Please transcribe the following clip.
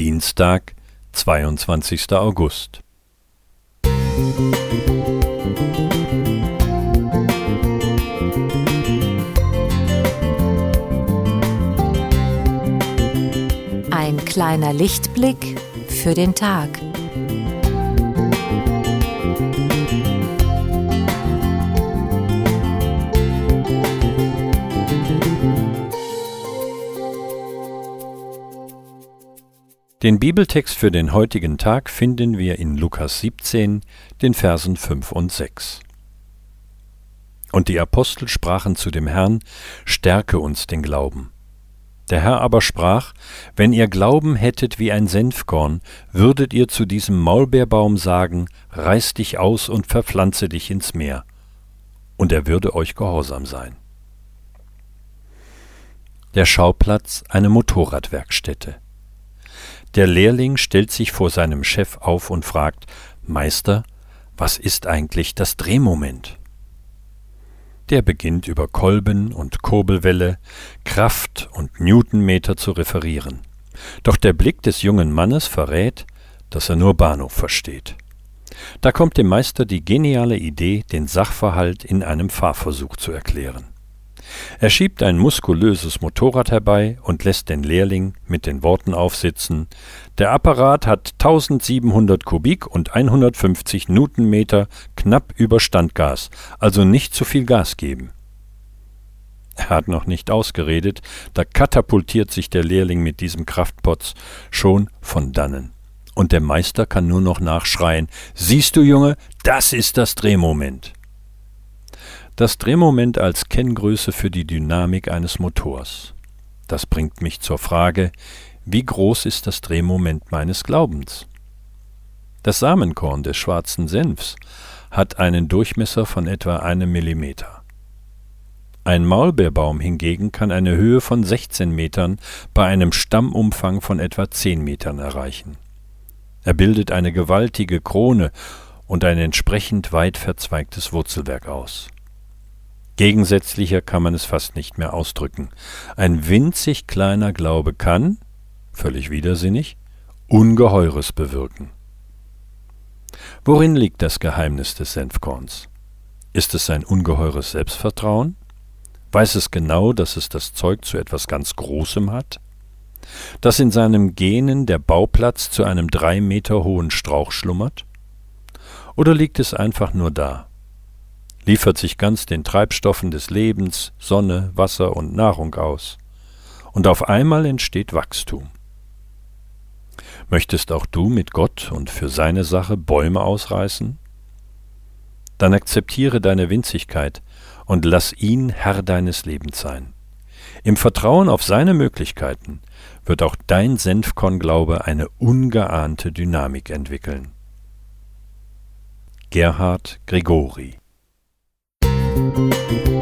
Dienstag, 22. August. Ein kleiner Lichtblick für den Tag. Den Bibeltext für den heutigen Tag finden wir in Lukas 17, den Versen 5 und 6. Und die Apostel sprachen zu dem Herrn, Stärke uns den Glauben. Der Herr aber sprach, Wenn ihr Glauben hättet wie ein Senfkorn, würdet ihr zu diesem Maulbeerbaum sagen, Reiß dich aus und verpflanze dich ins Meer, und er würde euch gehorsam sein. Der Schauplatz eine Motorradwerkstätte. Der Lehrling stellt sich vor seinem Chef auf und fragt Meister, was ist eigentlich das Drehmoment? Der beginnt über Kolben und Kurbelwelle, Kraft und Newtonmeter zu referieren. Doch der Blick des jungen Mannes verrät, dass er nur Bahnhof versteht. Da kommt dem Meister die geniale Idee, den Sachverhalt in einem Fahrversuch zu erklären. Er schiebt ein muskulöses Motorrad herbei und lässt den Lehrling mit den Worten aufsitzen Der Apparat hat 1700 Kubik und 150 Newtonmeter knapp über Standgas, also nicht zu viel Gas geben. Er hat noch nicht ausgeredet, da katapultiert sich der Lehrling mit diesem Kraftpotz schon von dannen. Und der Meister kann nur noch nachschreien Siehst du, Junge, das ist das Drehmoment. Das Drehmoment als Kenngröße für die Dynamik eines Motors. Das bringt mich zur Frage, wie groß ist das Drehmoment meines Glaubens? Das Samenkorn des schwarzen Senfs hat einen Durchmesser von etwa einem Millimeter. Ein Maulbeerbaum hingegen kann eine Höhe von 16 Metern bei einem Stammumfang von etwa 10 Metern erreichen. Er bildet eine gewaltige Krone und ein entsprechend weit verzweigtes Wurzelwerk aus. Gegensätzlicher kann man es fast nicht mehr ausdrücken. Ein winzig kleiner Glaube kann, völlig widersinnig, Ungeheures bewirken. Worin liegt das Geheimnis des Senfkorns? Ist es sein ungeheures Selbstvertrauen? Weiß es genau, dass es das Zeug zu etwas ganz Großem hat? Dass in seinem Genen der Bauplatz zu einem drei Meter hohen Strauch schlummert? Oder liegt es einfach nur da, liefert sich ganz den Treibstoffen des Lebens, Sonne, Wasser und Nahrung aus. Und auf einmal entsteht Wachstum. Möchtest auch du mit Gott und für seine Sache Bäume ausreißen? Dann akzeptiere deine Winzigkeit und lass ihn Herr deines Lebens sein. Im Vertrauen auf seine Möglichkeiten wird auch dein Senfkornglaube eine ungeahnte Dynamik entwickeln. Gerhard Gregori Thank you.